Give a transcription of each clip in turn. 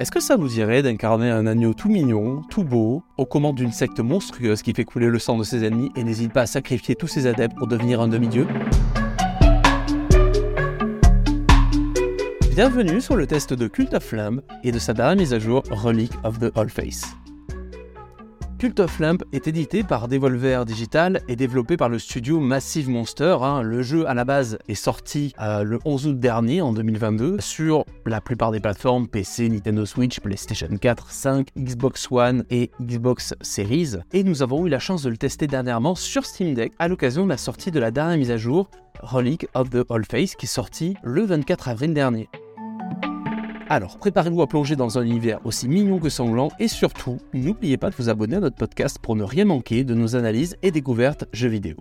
Est-ce que ça vous dirait d'incarner un agneau tout mignon, tout beau, aux commandes d'une secte monstrueuse qui fait couler le sang de ses ennemis et n'hésite pas à sacrifier tous ses adeptes pour devenir un demi-dieu? Bienvenue sur le test de Cult of Lamb et de sa dernière mise à jour Relic of the All Face. Cult of Lamp est édité par Devolver Digital et développé par le studio Massive Monster. Hein. Le jeu à la base est sorti euh, le 11 août dernier, en 2022, sur la plupart des plateformes PC, Nintendo Switch, PlayStation 4, 5, Xbox One et Xbox Series. Et nous avons eu la chance de le tester dernièrement sur Steam Deck à l'occasion de la sortie de la dernière mise à jour Relic of the All Face qui est sortie le 24 avril dernier. Alors, préparez-vous à plonger dans un univers aussi mignon que sanglant et surtout, n'oubliez pas de vous abonner à notre podcast pour ne rien manquer de nos analyses et découvertes jeux vidéo.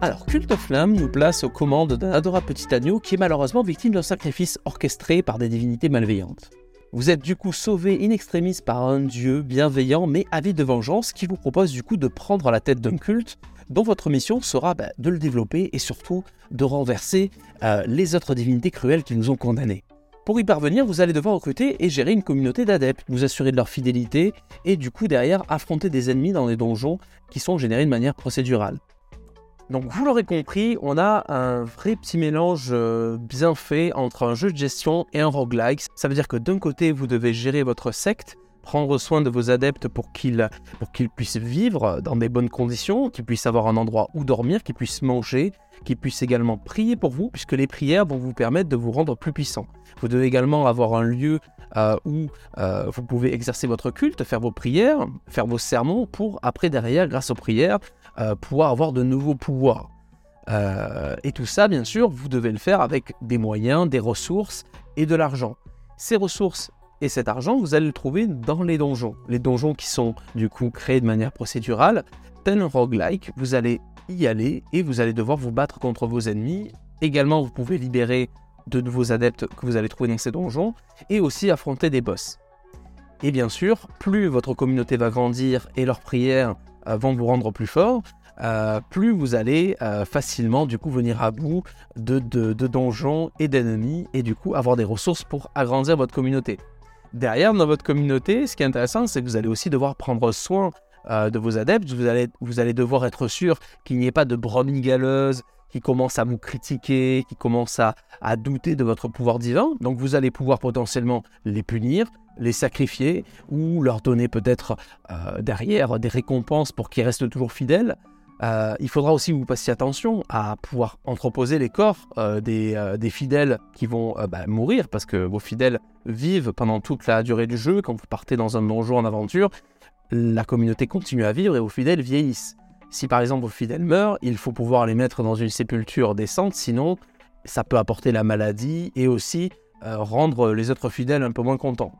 Alors, Cult of Flamme nous place aux commandes d'un adorable petit agneau qui est malheureusement victime d'un sacrifice orchestré par des divinités malveillantes. Vous êtes du coup sauvé in extremis par un dieu bienveillant mais avide de vengeance qui vous propose du coup de prendre la tête d'un culte dont votre mission sera bah, de le développer et surtout de renverser euh, les autres divinités cruelles qui nous ont condamnés. Pour y parvenir, vous allez devoir recruter et gérer une communauté d'adeptes, vous assurer de leur fidélité et du coup derrière affronter des ennemis dans des donjons qui sont générés de manière procédurale. Donc vous l'aurez compris, on a un vrai petit mélange euh, bien fait entre un jeu de gestion et un roguelike. Ça veut dire que d'un côté, vous devez gérer votre secte, prendre soin de vos adeptes pour qu'ils puissent vivre dans des bonnes conditions, qu'ils puissent avoir un endroit où dormir, qu'ils puissent manger, qu'ils puissent également prier pour vous, puisque les prières vont vous permettre de vous rendre plus puissant. Vous devez également avoir un lieu euh, où euh, vous pouvez exercer votre culte, faire vos prières, faire vos sermons, pour après derrière, grâce aux prières, euh, pouvoir avoir de nouveaux pouvoirs. et tout ça, bien sûr, vous devez le faire avec des moyens, des ressources et de l'argent. Ces ressources et cet argent, vous allez le trouver dans les donjons. Les donjons qui sont du coup créés de manière procédurale, tel un roguelike, vous allez y aller et vous allez devoir vous battre contre vos ennemis. Également, vous pouvez libérer de nouveaux adeptes que vous allez trouver dans ces donjons et aussi affronter des boss. Et bien sûr, plus votre communauté va grandir et leurs prières euh, vont vous rendre plus fort, euh, plus vous allez euh, facilement du coup venir à bout de donjons et d'ennemis et du coup avoir des ressources pour agrandir votre communauté. Derrière, dans votre communauté, ce qui est intéressant, c'est que vous allez aussi devoir prendre soin euh, de vos adeptes. Vous allez, vous allez devoir être sûr qu'il n'y ait pas de brebis galeuses qui commencent à vous critiquer, qui commencent à, douter de votre pouvoir divin. Donc vous allez pouvoir potentiellement les punir, les sacrifier ou leur donner peut-être euh, derrière des récompenses pour qu'ils restent toujours fidèles. Euh, il faudra aussi que vous passiez attention à pouvoir entreposer les corps euh, des, fidèles qui vont bah, mourir, parce que vos fidèles vivent pendant toute la durée du jeu. Quand vous partez dans un donjon en aventure, la communauté continue à vivre et vos fidèles vieillissent. Si par exemple vos fidèles meurent, il faut pouvoir les mettre dans une sépulture décente, sinon ça peut apporter la maladie et aussi rendre les autres fidèles un peu moins contents.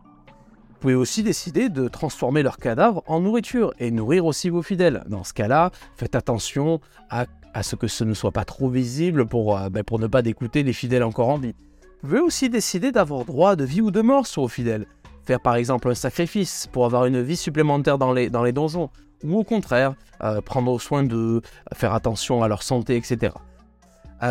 Vous pouvez aussi décider de transformer leurs cadavres en nourriture et nourrir aussi vos fidèles. Dans ce cas-là, faites attention à, ce que ce ne soit pas trop visible pour, euh, ben, pour ne pas dégoûter les fidèles encore en vie. Vous pouvez aussi décider d'avoir droit de vie ou de mort sur vos fidèles. Faire par exemple un sacrifice pour avoir une vie supplémentaire dans les, dans les donjons. Ou au contraire, euh, prendre soin de faire attention à leur santé, etc.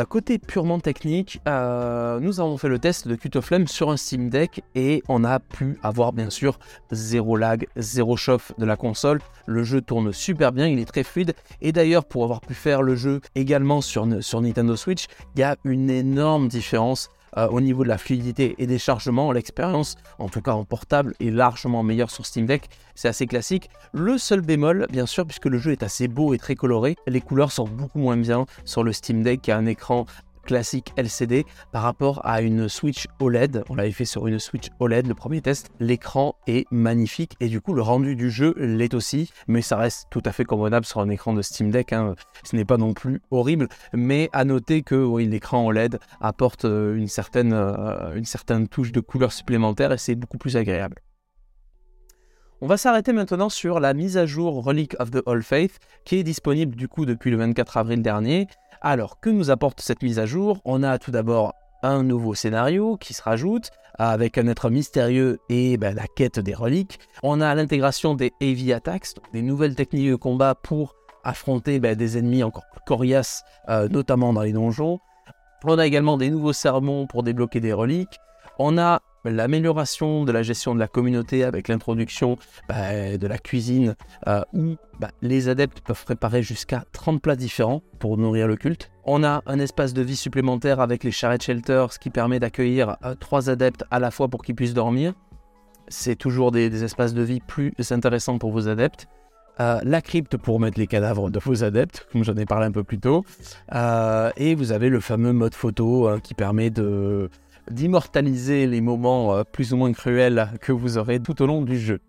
Côté purement technique, euh, nous avons fait le test de Qt Flame sur un Steam Deck et on a pu avoir bien sûr zéro lag, zéro chauffe de la console. Le jeu tourne super bien, il est très fluide et d'ailleurs pour avoir pu faire le jeu également sur Nintendo Switch, il y a une énorme différence euh, au niveau de la fluidité et des chargements, l'expérience, en tout cas en portable, est largement meilleure sur Steam Deck. C'est assez classique. Le seul bémol, bien sûr, puisque le jeu est assez beau et très coloré, les couleurs sont beaucoup moins bien sur le Steam Deck qui a un écran classique LCD par rapport à une Switch OLED. On l'avait fait sur une Switch OLED, le premier test. L'écran est magnifique et du coup le rendu du jeu l'est aussi, mais ça reste tout à fait convenable sur un écran de Steam Deck. Hein. Ce n'est pas non plus horrible, mais à noter que oui, l'écran OLED apporte euh, euh, une certaine touche de couleur supplémentaire et c'est beaucoup plus agréable. On va s'arrêter maintenant sur la mise à jour Relic of the All Faith qui est disponible du coup depuis le 24 avril dernier alors, que nous apporte cette mise à jour? On a tout d'abord un nouveau scénario qui se rajoute avec un être mystérieux et ben, la quête des reliques. On a l'intégration des heavy attacks, des nouvelles techniques de combat pour affronter ben, des ennemis encore plus coriaces, euh, notamment dans les donjons. On a également des nouveaux sermons pour débloquer des reliques. On a l'amélioration de la gestion de la communauté avec l'introduction bah, de la cuisine euh, où bah, les adeptes peuvent préparer jusqu'à 30 plats différents pour nourrir le culte. On a un espace de vie supplémentaire avec les charrette shelters ce qui permet d'accueillir euh, trois adeptes à la fois pour qu'ils puissent dormir. C'est toujours des, espaces de vie plus intéressants pour vos adeptes. Euh, la crypte pour mettre les cadavres de vos adeptes, comme j'en ai parlé un peu plus tôt. et vous avez le fameux mode photo hein, qui permet de, d'immortaliser les moments euh, plus ou moins cruels que vous aurez tout au long du jeu.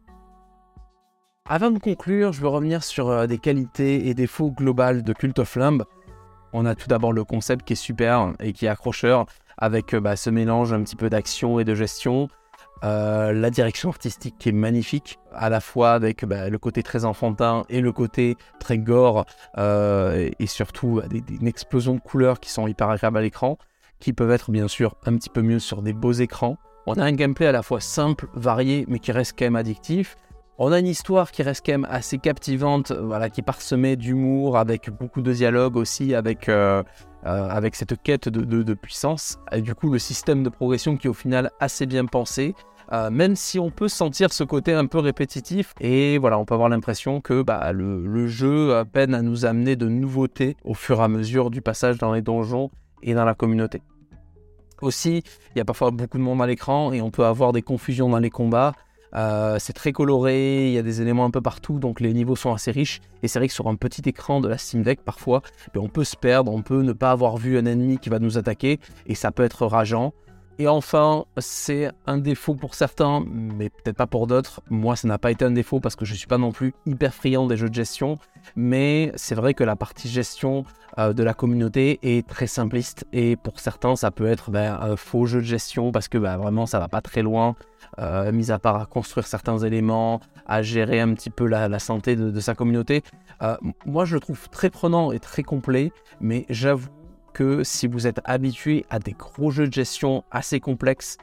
Avant de conclure, je veux revenir sur euh, des qualités et défauts globales de Cult of Lamb. On a tout d'abord le concept qui est super et qui est accrocheur avec euh, bah, ce mélange un petit peu d'action et de gestion. la direction artistique qui est magnifique, à la fois avec bah, le côté très enfantin et le côté très gore, et, surtout bah, une explosion de couleurs qui sont hyper agréables à l'écran qui peuvent être bien sûr un petit peu mieux sur des beaux écrans. On a un gameplay à la fois simple, varié, mais qui reste quand même addictif. On a une histoire qui reste quand même assez captivante, voilà, qui est parsemée d'humour, avec beaucoup de dialogues aussi, avec, euh, euh, avec cette quête de, puissance. Et du coup, le système de progression qui est au final assez bien pensé, euh, même si on peut sentir ce côté un peu répétitif. Et voilà, on peut avoir l'impression que bah, le, le jeu peine à nous amener de nouveautés au fur et à mesure du passage dans les donjons et dans la communauté. Aussi, il y a parfois beaucoup de monde à l'écran et on peut avoir des confusions dans les combats. Euh, c'est très coloré, il y a des éléments un peu partout, donc les niveaux sont assez riches. Et c'est vrai que sur un petit écran de la Steam Deck, parfois, ben, on peut se perdre, on peut ne pas avoir vu un ennemi qui va nous attaquer, et ça peut être rageant. Et enfin, c'est un défaut pour certains, mais peut-être pas pour d'autres. Moi, ça n'a pas été un défaut parce que je ne suis pas non plus hyper friand des jeux de gestion. Mais c'est vrai que la partie gestion euh, de la communauté est très simpliste. Et pour certains, ça peut être ben, un faux jeu de gestion parce que ben, vraiment, ça va pas très loin. Euh, mis à part à construire certains éléments, à gérer un petit peu la, santé de, sa communauté. Euh, moi, je le trouve très prenant et très complet, mais j'avoue que si vous êtes habitué à des gros jeux de gestion assez complexes,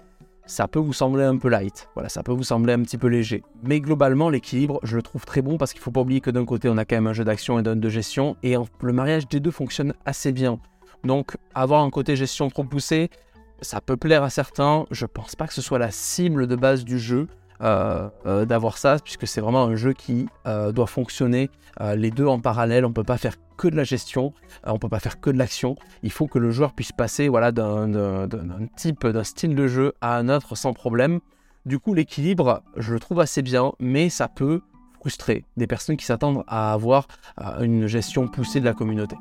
ça peut vous sembler un peu light. Voilà, ça peut vous sembler un petit peu léger. Mais globalement, l'équilibre, je le trouve très bon parce qu'il ne faut pas oublier que d'un côté, on a quand même un jeu d'action et d'un de gestion, et le mariage des deux fonctionne assez bien. Donc, avoir un côté gestion trop poussé, ça peut plaire à certains. Je pense pas que ce soit la cible de base du jeu. Euh, euh, d'avoir ça, puisque c'est vraiment un jeu qui euh, doit fonctionner les deux en parallèle. On ne peut pas faire que de la gestion, on ne peut pas faire que de l'action. Il faut que le joueur puisse passer voilà, d'un type, d'un style de jeu à un autre sans problème. Du coup, l'équilibre, je le trouve assez bien, mais ça peut frustrer des personnes qui s'attendent à avoir une gestion poussée de la communauté.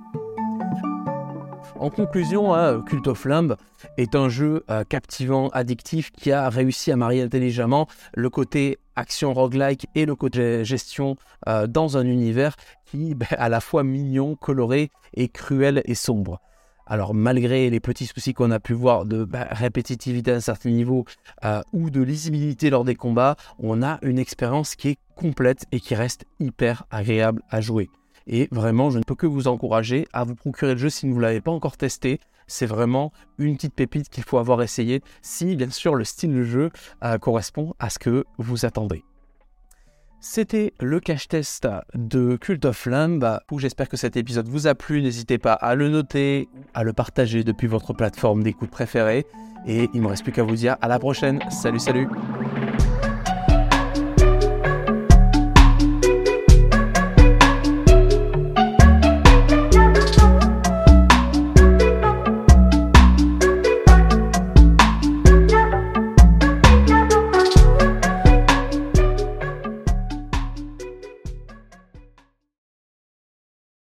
En conclusion, hein, Cult of Lamb est un jeu euh, captivant, addictif, qui a réussi à marier intelligemment le côté action roguelike et le côté gestion euh, dans un univers qui ben, à la fois mignon, coloré et cruel et sombre. Alors malgré les petits soucis qu'on a pu voir de ben, répétitivité à un certain niveau euh, ou de lisibilité lors des combats, on a une expérience qui est complète et qui reste hyper agréable à jouer. Et vraiment, je ne peux que vous encourager à vous procurer le jeu si vous ne l'avez pas encore testé. C'est vraiment une petite pépite qu'il faut avoir essayé si, bien sûr, le style de jeu euh, correspond à ce que vous attendez. C'était le cache test de Cult of Lamb. J'espère que cet épisode vous a plu. N'hésitez pas à le noter, à le partager depuis votre plateforme d'écoute préférée. Et il ne me reste plus qu'à vous dire à la prochaine. Salut, salut